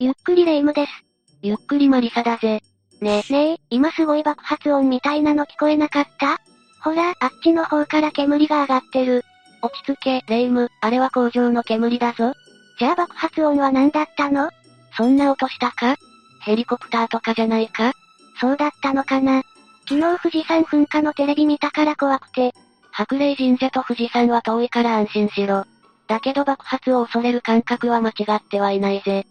ゆっくりレ夢ムです。ゆっくりマリサだぜ。ねえ、ねえ、今すごい爆発音みたいなの聞こえなかった？ほら、あっちの方から煙が上がってる。落ち着け、レ夢ム、あれは工場の煙だぞ。じゃあ爆発音は何だったの？そんな音したか？ヘリコプターとかじゃないか？そうだったのかな。昨日富士山噴火のテレビ見たから怖くて。白霊神社と富士山は遠いから安心しろ。だけど爆発を恐れる感覚は間違ってはいないぜ。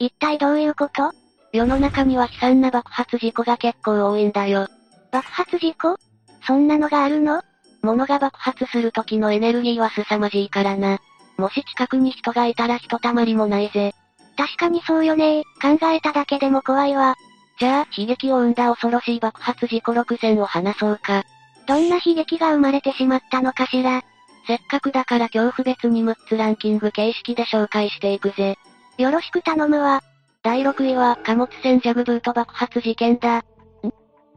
ん一体どういうこと？世の中には悲惨な爆発事故が結構多いんだよ。爆発事故？そんなのがあるの？物が爆発する時のエネルギーは凄まじいからな。もし近くに人がいたらひとたまりもないぜ。確かにそうよね考えただけでも怖いわ。じゃあ、悲劇を生んだ恐ろしい爆発事故6選を話そうか。どんな悲劇が生まれてしまったのかしら？せっかくだから恐怖別に6つランキング形式で紹介していくぜ。よろしく頼むわ。第6位は貨物船ジャグブート爆発事件だ。ん？聞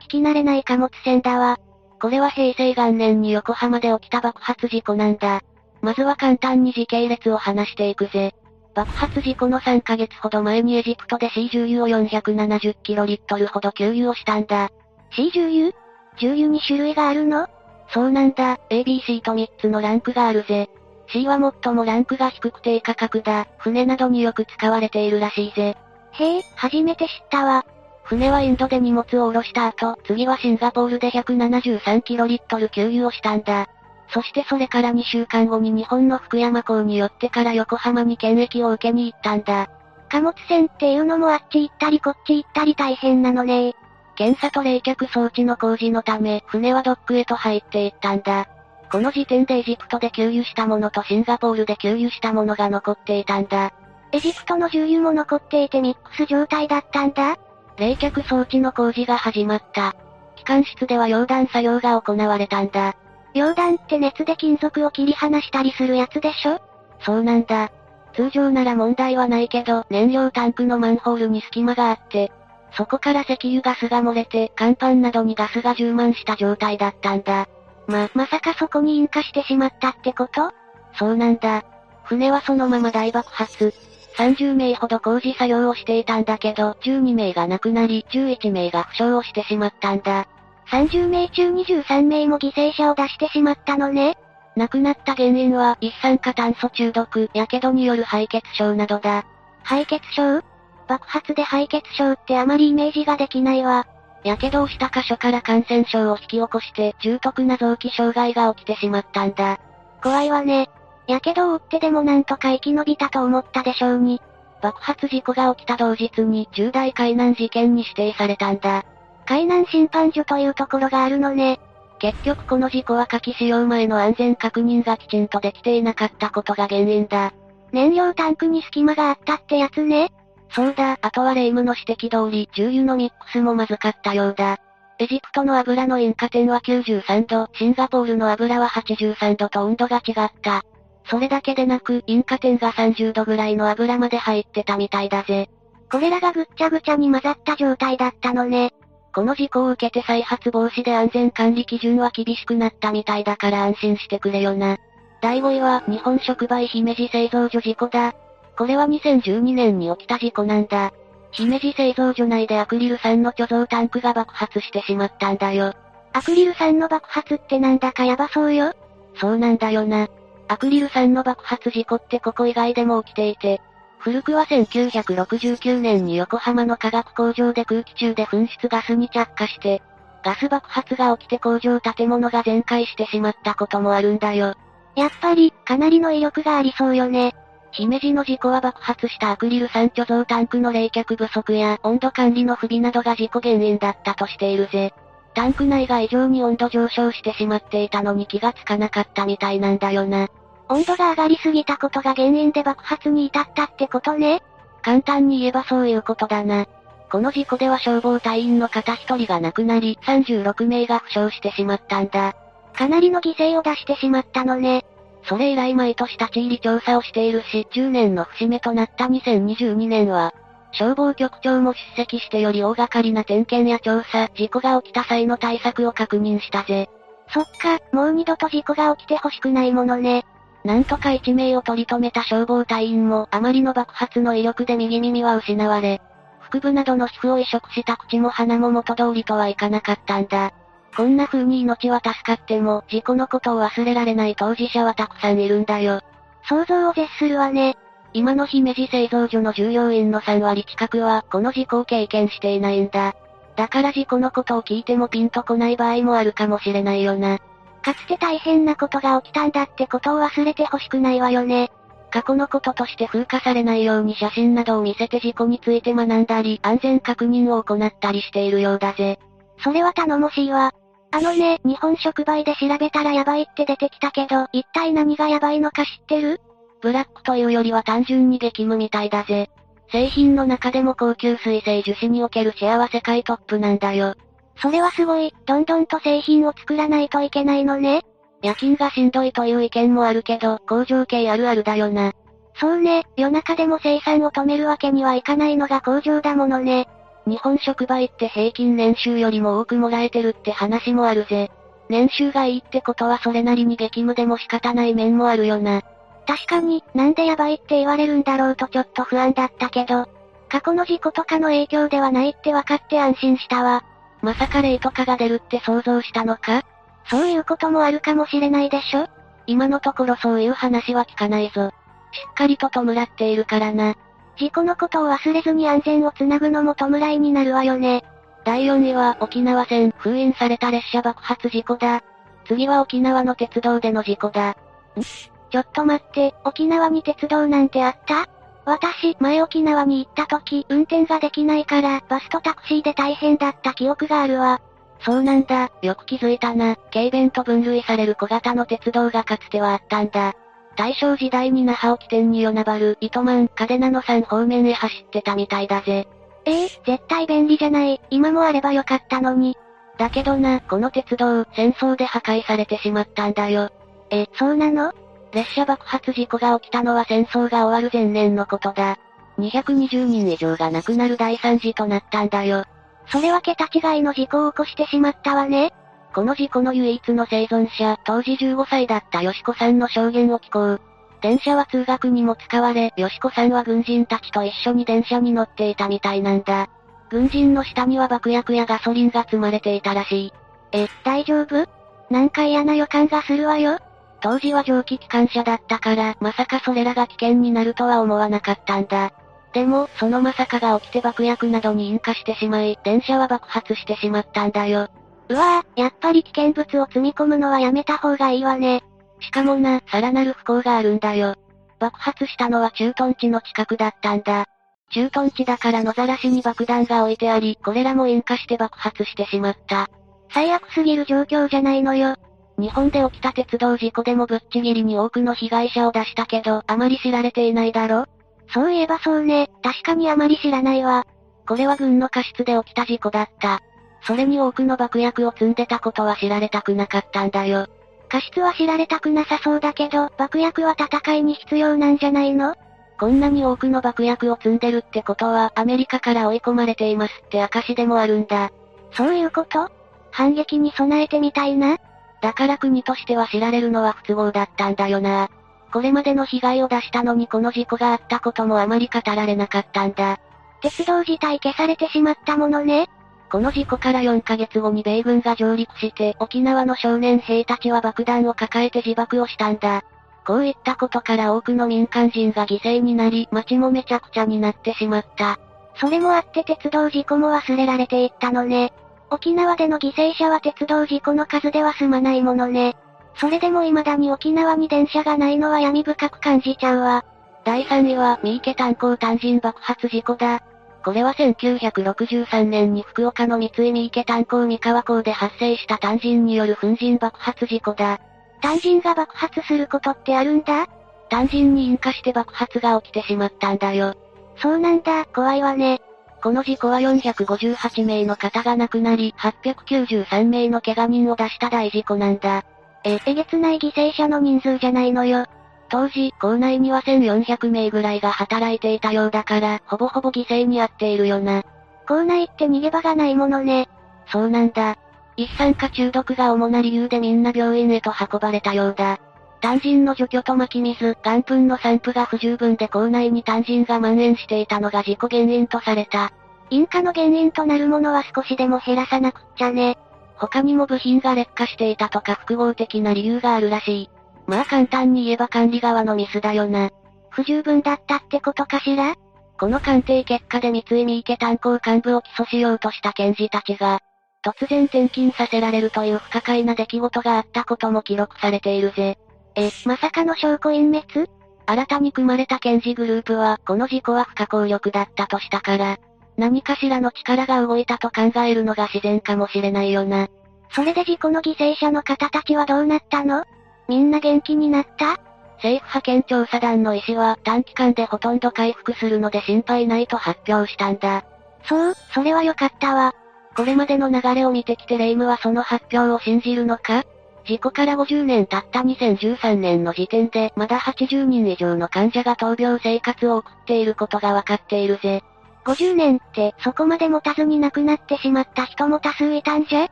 き慣れない貨物船だわ。これは平成元年に横浜で起きた爆発事故なんだ。まずは簡単に時系列を話していくぜ。爆発事故の3ヶ月ほど前にエジプトで C 重油を470キロリットルほど給油をしたんだ。C 重油重油に種類があるの？そうなんだ、ABC と3つのランクがあるぜ。C は最もランクが低く低価格だ。船などによく使われているらしいぜ。へえ、初めて知ったわ。船はインドで荷物を下ろした後、次はシンガポールで173キロリットル給油をしたんだ。そしてそれから2週間後に日本の福山港に寄ってから横浜に検疫を受けに行ったんだ。貨物船っていうのもあっち行ったりこっち行ったり大変なのね検査と冷却装置の工事のため、船はドックへと入っていったんだ。この時点でエジプトで給油したものとシンガポールで給油したものが残っていたんだ。エジプトの重油も残っていてミックス状態だったんだ冷却装置の工事が始まった。機関室では溶断作業が行われたんだ。溶断って熱で金属を切り離したりするやつでしょ？そうなんだ。通常なら問題はないけど、燃料タンクのマンホールに隙間があって、そこから石油ガスが漏れて、甲板などにガスが充満した状態だったんだ。ま、まさかそこに引火してしまったってこと？そうなんだ。船はそのまま大爆発。30名ほど工事作業をしていたんだけど、12名が亡くなり、11名が負傷をしてしまったんだ。30名中23名も犠牲者を出してしまったのね。亡くなった原因は一酸化炭素中毒、火傷による敗血症などだ。敗血症？爆発で敗血症ってあまりイメージができないわ。火傷をした箇所から感染症を引き起こして重篤な臓器障害が起きてしまったんだ。怖いわね。火傷を負ってでもなんとか生き延びたと思ったでしょうに。爆発事故が起きた同日に重大海難事件に指定されたんだ。海難審判所というところがあるのね。結局この事故は火器使用前の安全確認がきちんとできていなかったことが原因だ。燃料タンクに隙間があったってやつね。そうだ、あとはレイムの指摘通り、重油のミックスもまずかったようだ。エジプトの油の引火点は93度、シンガポールの油は83度と温度が違った。それだけでなく、引火点が30度ぐらいの油まで入ってたみたいだぜ。これらがぐっちゃぐちゃに混ざった状態だったのね。この事故を受けて再発防止で安全管理基準は厳しくなったみたいだから安心してくれよな。第5位は、日本触媒姫路製造所事故だ。これは2012年に起きた事故なんだ。姫路製造所内でアクリル酸の貯蔵タンクが爆発してしまったんだよ。アクリル酸の爆発ってなんだかヤバそうよ。そうなんだよな。アクリル酸の爆発事故ってここ以外でも起きていて、古くは1969年に横浜の化学工場で空気中で噴出ガスに着火して、ガス爆発が起きて工場建物が全壊してしまったこともあるんだよ。やっぱり、かなりの威力がありそうよね。姫路の事故は爆発したアクリル酸貯蔵タンクの冷却不足や温度管理の不備などが事故原因だったとしているぜ。タンク内が異常に温度上昇してしまっていたのに気がつかなかったみたいなんだよな。温度が上がりすぎたことが原因で爆発に至ったってことね。簡単に言えばそういうことだな。この事故では消防隊員の方一人が亡くなり、36名が負傷してしまったんだ。かなりの犠牲を出してしまったのね。それ以来毎年立ち入り調査をしているし、10年の節目となった2022年は、消防局長も出席してより大掛かりな点検や調査、事故が起きた際の対策を確認したぜ。そっか、もう二度と事故が起きてほしくないものね。なんとか一命を取り留めた消防隊員もあまりの爆発の威力で右耳は失われ、腹部などの皮膚を移植した口も鼻も元通りとはいかなかったんだ。こんな風に命は助かっても、事故のことを忘れられない当事者はたくさんいるんだよ。想像を絶するわね。今の姫路製造所の従業員の3割近くは、この事故を経験していないんだ。だから事故のことを聞いてもピンとこない場合もあるかもしれないよな。かつて大変なことが起きたんだってことを忘れてほしくないわよね。過去のこととして風化されないように写真などを見せて事故について学んだり、安全確認を行ったりしているようだぜ。それは頼もしいわ。あのね、日本触媒で調べたらヤバいって出てきたけど、一体何がヤバいのか知ってる？ブラックというよりは単純に激務みたいだぜ。製品の中でも高級水性樹脂におけるシェアは世界トップなんだよ。それはすごい、どんどんと製品を作らないといけないのね。夜勤がしんどいという意見もあるけど、工場系あるあるだよな。そうね、夜中でも生産を止めるわけにはいかないのが工場だものね。日本触媒って平均年収よりも多くもらえてるって話もあるぜ。年収がいいってことはそれなりに激務でも仕方ない面もあるよな。確かに、なんでヤバいって言われるんだろうとちょっと不安だったけど、過去の事故とかの影響ではないって分かって安心したわ。まさか霊とかが出るって想像したのか？そういうこともあるかもしれないでしょ今のところそういう話は聞かないぞ。しっかりと弔っているからな。事故のことを忘れずに安全をつなぐのも弔いになるわよね。第4位は沖縄線封印された列車爆発事故だ。次は沖縄の鉄道での事故だ。んちょっと待って、沖縄に鉄道なんてあった？私、前沖縄に行った時、運転ができないから、バスとタクシーで大変だった記憶があるわ。そうなんだ、よく気づいたな。軽便と分類される小型の鉄道がかつてはあったんだ。大正時代に那覇を起点に与那原、糸満、嘉手納の3方面へ走ってたみたいだぜ。ええー、絶対便利じゃない。今もあればよかったのに。だけどな、この鉄道、戦争で破壊されてしまったんだよ。え、そうなの？列車爆発事故が起きたのは戦争が終わる前年のことだ。220人以上が亡くなる大惨事となったんだよ。それは桁違いの事故を起こしてしまったわね。この事故の唯一の生存者、当時15歳だったよしこさんの証言を聞こう。電車は通学にも使われ、よしこさんは軍人たちと一緒に電車に乗っていたみたいなんだ。軍人の下には爆薬やガソリンが積まれていたらしい。え、大丈夫？なんか嫌な予感がするわよ。当時は蒸気機関車だったから、まさかそれらが危険になるとは思わなかったんだ。でも、そのまさかが起きて爆薬などに引火してしまい、電車は爆発してしまったんだよ。うわぁ、やっぱり危険物を積み込むのはやめた方がいいわね。しかもな、さらなる不幸があるんだよ。爆発したのは駐屯地の近くだったんだ。駐屯地だから野ざらしに爆弾が置いてあり、これらも引火して爆発してしまった。最悪すぎる状況じゃないのよ。日本で起きた鉄道事故でもぶっちぎりに多くの被害者を出したけど、あまり知られていないだろそういえばそうね、確かにあまり知らないわ。これは軍の過失で起きた事故だった。それに多くの爆薬を積んでたことは知られたくなかったんだよ。過失は知られたくなさそうだけど、爆薬は戦いに必要なんじゃないの？こんなに多くの爆薬を積んでるってことは、アメリカから追い込まれていますって証でもあるんだ。そういうこと？反撃に備えてみたいな？だから国としては知られるのは不都合だったんだよな。これまでの被害を出したのにこの事故があったこともあまり語られなかったんだ。鉄道自体消されてしまったものね。この事故から4ヶ月後に米軍が上陸して沖縄の少年兵たちは爆弾を抱えて自爆をしたんだ。こういったことから多くの民間人が犠牲になり街もめちゃくちゃになってしまった。それもあって鉄道事故も忘れられていったのね。沖縄での犠牲者は鉄道事故の数では済まないものね。それでも未だに沖縄に電車がないのは闇深く感じちゃうわ。第3位は、三池炭鉱単人爆発事故だ。これは1963年に福岡の三井三池炭鉱三河港で発生した単人による粉塵爆発事故だ。単人が爆発することってあるんだ？単人に引火して爆発が起きてしまったんだよ。そうなんだ、怖いわね。この事故は458名の方が亡くなり、893名の怪我人を出した大事故なんだ。え、えげつない犠牲者の人数じゃないのよ。当時、校内には1400名ぐらいが働いていたようだから、ほぼほぼ犠牲に遭っているよな。校内って逃げ場がないものね。そうなんだ。一酸化中毒が主な理由でみんな病院へと運ばれたようだ。単人の除去と巻き水、岩粉の散布が不十分で校内に単人が蔓延していたのが事故原因とされた。引火の原因となるものは少しでも減らさなくっちゃね。他にも部品が劣化していたとか複合的な理由があるらしい。まあ簡単に言えば管理側のミスだよな。不十分だったってことかしら？この鑑定結果で三井三池炭鉱幹部を起訴しようとした検事たちが、突然転勤させられるという不可解な出来事があったことも記録されているぜ。え、まさかの証拠隠滅？新たに組まれた検事グループは、この事故は不可抗力だったとしたから、何かしらの力が動いたと考えるのが自然かもしれないよな。それで事故の犠牲者の方たちはどうなったの？みんな元気になった？政府派遣調査団の医師は短期間でほとんど回復するので心配ないと発表したんだ。そう、それは良かったわ。これまでの流れを見てきてレイムはその発表を信じるのか？事故から50年経った2013年の時点でまだ80人以上の患者が闘病生活を送っていることがわかっているぜ。50年ってそこまで持たずに亡くなってしまった人も多数いたんじゃ？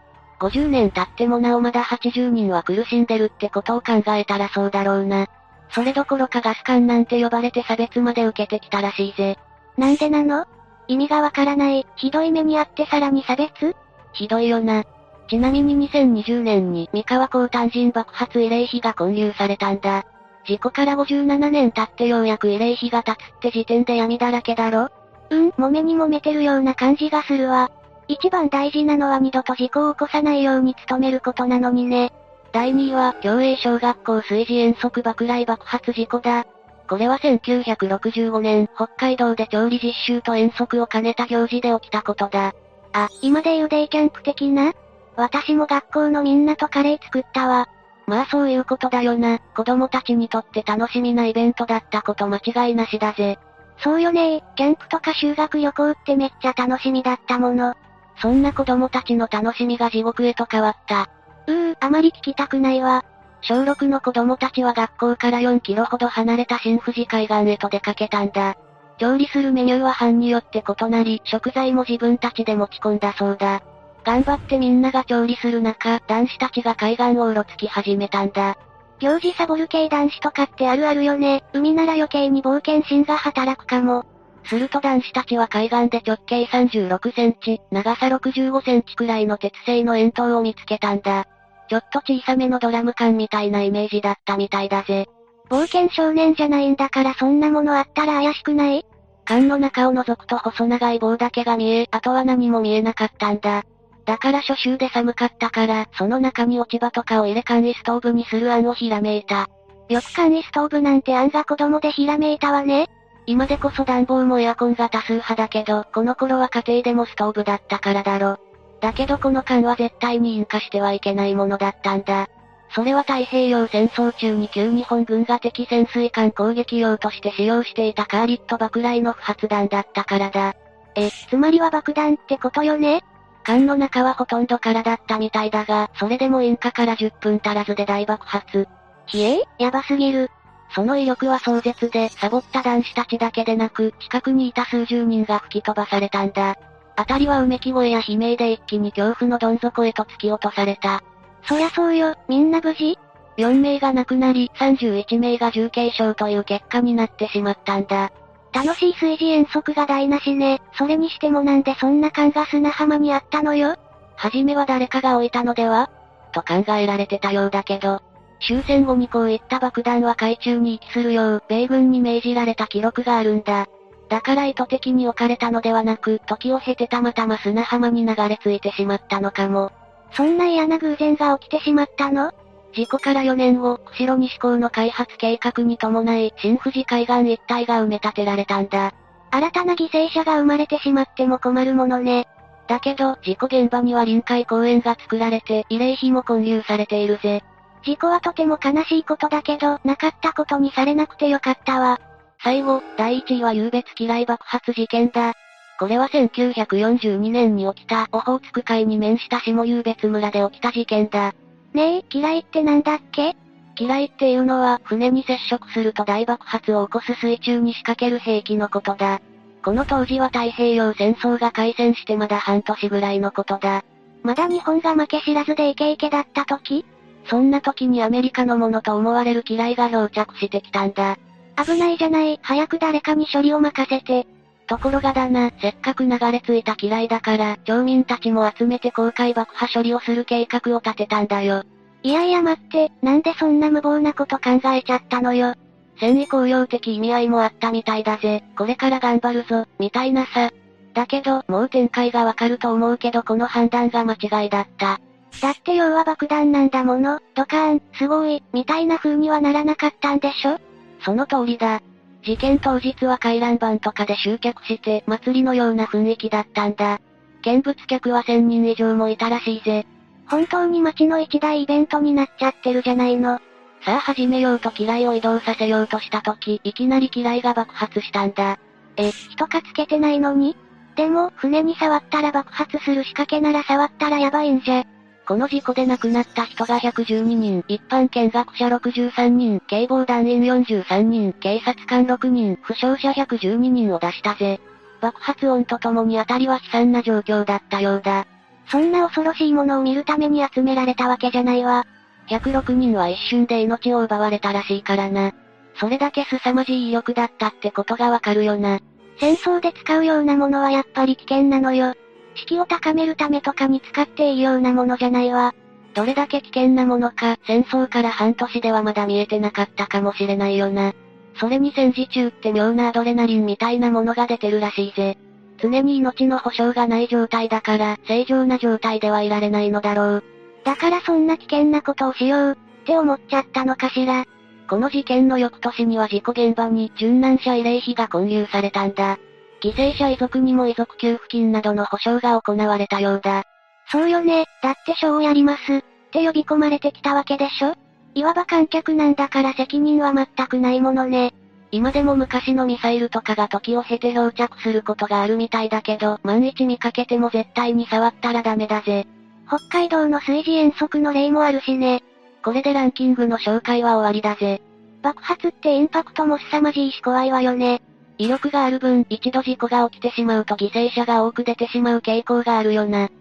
?50 年経ってもなおまだ80人は苦しんでるってことを考えたらそうだろうな。それどころかガス管なんて呼ばれて差別まで受けてきたらしいぜ。なんでなの？意味がわからない、ひどい目にあってさらに差別？ひどいよな。ちなみに2020年に三河港単人爆発慰霊碑が建立されたんだ。事故から57年経ってようやく慰霊碑が立つって時点で闇だらけだろうん、揉めに揉めてるような感じがするわ。一番大事なのは二度と事故を起こさないように努めることなのにね。第2位は、共栄小学校水事遠足爆雷爆発事故だ。これは1965年、北海道で調理実習と遠足を兼ねた行事で起きたことだ。あ、今で言うデイキャンプ的な？私も学校のみんなとカレー作ったわ。まあそういうことだよな。子供たちにとって楽しみなイベントだったこと間違いなしだぜ。そうよねキャンプとか修学旅行ってめっちゃ楽しみだったもの。そんな子供たちの楽しみが地獄へと変わった。うー、あまり聞きたくないわ。小6の子供たちは学校から4キロほど離れた新富士海岸へと出かけたんだ。調理するメニューは班によって異なり、食材も自分たちで持ち込んだそうだ。頑張ってみんなが調理する中、男子たちが海岸をうろつき始めたんだ。行事サボる系男子とかってあるあるよね。海なら余計に冒険心が働くかも。すると男子たちは海岸で直径36センチ、長さ65センチくらいの鉄製の円筒を見つけたんだ。ちょっと小さめのドラム缶みたいなイメージだったみたいだぜ。冒険少年じゃないんだからそんなものあったら怪しくない？缶の中を覗くと細長い棒だけが見え、あとは何も見えなかったんだ。だから初秋で寒かったから、その中に落ち葉とかを入れ簡易ストーブにする案をひらめいた。よく簡易ストーブなんて案が子供でひらめいたわね。今でこそ暖房もエアコンが多数派だけど、この頃は家庭でもストーブだったからだろ。だけどこの缶は絶対に引火してはいけないものだったんだ。それは太平洋戦争中に旧日本軍が敵潜水艦攻撃用として使用していたカーリット爆雷の不発弾だったからだ。え、つまりは爆弾ってことよね？缶の中はほとんど空だったみたいだが、それでも引火から10分足らずで大爆発。ひえやばすぎる。その威力は壮絶で、サボった男子たちだけでなく、近くにいた数十人が吹き飛ばされたんだ。あたりはうめき声や悲鳴で一気に恐怖のどん底へと突き落とされた。そりゃそうよ、みんな無事 ?4 名が亡くなり、31名が重軽傷という結果になってしまったんだ。楽しい水事遠足が台無しね。それにしてもなんでそんな感が砂浜にあったのよ？はじめは誰かが置いたのでは？と考えられてたようだけど、終戦後にこういった爆弾は海中に遺棄するよう、米軍に命じられた記録があるんだ。だから意図的に置かれたのではなく、時を経てたまたま砂浜に流れ着いてしまったのかも。そんな嫌な偶然が起きてしまったの？事故から4年後、釧路西港の開発計画に伴い、新富士海岸一帯が埋め立てられたんだ。新たな犠牲者が生まれてしまっても困るものね。だけど、事故現場には臨海公園が作られて、慰霊碑も建立されているぜ。事故はとても悲しいことだけど、なかったことにされなくてよかったわ。最後、第1位は湧別嫌い爆発事件だ。これは1942年に起きたオホーツク海に面した下湧別村で起きた事件だ。ねえ、嫌いってなんだっけ？嫌いっていうのは、船に接触すると大爆発を起こす水中に仕掛ける兵器のことだ。この当時は太平洋戦争が開戦してまだ半年ぐらいのことだ。まだ日本が負け知らずでイケイケだった時？そんな時にアメリカのものと思われる機雷が漂着してきたんだ。危ないじゃない、早く誰かに処理を任せて。ところがだな、せっかく流れ着いた機雷だから、町民たちも集めて公開爆破処理をする計画を立てたんだよ。いやいや待って、なんでそんな無謀なこと考えちゃったのよ。戦意高揚的意味合いもあったみたいだぜ、これから頑張るぞ、みたいなさ。だけど、もう展開がわかると思うけどこの判断が間違いだった。だって要は爆弾なんだもの、ドカーン、すごい、みたいな風にはならなかったんでしょ？その通りだ。事件当日は回覧板とかで集客して、祭りのような雰囲気だったんだ。見物客は1000人以上もいたらしいぜ。本当に街の一大イベントになっちゃってるじゃないの。さあ始めようと機雷を移動させようとした時、いきなり機雷が爆発したんだ。え、人かつけてないのに？でも、船に触ったら爆発する仕掛けなら触ったらやばいんじゃ。この事故で亡くなった人が112人、一般見学者63人、警棒団員43人、警察官6人、負傷者112人を出したぜ。爆発音とともに辺りは悲惨な状況だったようだ。そんな恐ろしいものを見るために集められたわけじゃないわ。106人は一瞬で命を奪われたらしいからな。それだけ凄まじい威力だったってことがわかるよな。戦争で使うようなものはやっぱり危険なのよ。士気を高めるためとかに使っていいようなものじゃないわ。どれだけ危険なものか、戦争から半年ではまだ見えてなかったかもしれないよな。それに戦時中って妙なアドレナリンみたいなものが出てるらしいぜ。常に命の保証がない状態だから、正常な状態ではいられないのだろう。だからそんな危険なことをしよう、って思っちゃったのかしら。この事件の翌年には事故現場に殉難者慰霊碑が建立されたんだ。犠牲者遺族にも遺族給付金などの保障が行われたようだ。そうよね、だって賞をやります、って呼び込まれてきたわけでしょいわば観客なんだから責任は全くないものね。今でも昔のミサイルとかが時を経て漂着することがあるみたいだけど、万一見かけても絶対に触ったらダメだぜ。北海道の水事遠足の例もあるしね。これでランキングの紹介は終わりだぜ。爆発ってインパクトも凄まじいし怖いわよね。威力がある分、一度事故が起きてしまうと犠牲者が多く出てしまう傾向があるよな。きっ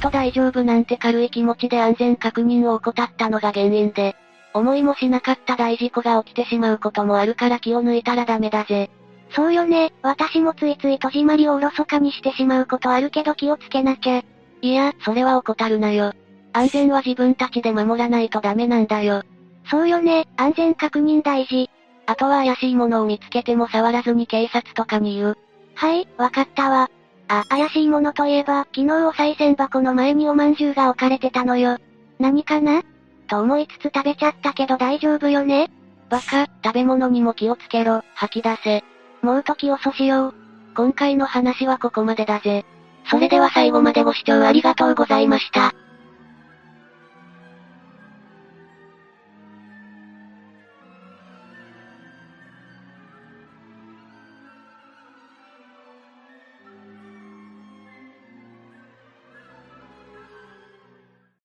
と大丈夫なんて軽い気持ちで安全確認を怠ったのが原因で、思いもしなかった大事故が起きてしまうこともあるから気を抜いたらダメだぜ。そうよね、私もついつい戸締まりをおろそかにしてしまうことあるけど気をつけなきゃ。いや、それは怠るなよ。安全は自分たちで守らないとダメなんだよ。そうよね、安全確認大事。あとは怪しいものを見つけても触らずに警察とかに言う。はい、わかったわ。あ、怪しいものといえば、昨日お賽銭箱の前におまんじゅうが置かれてたのよ。何かな？と思いつつ食べちゃったけど大丈夫よね？バカ、食べ物にも気をつけろ、吐き出せ。もう時遅しよう。今回の話はここまでだぜ。それでは最後までご視聴ありがとうございました。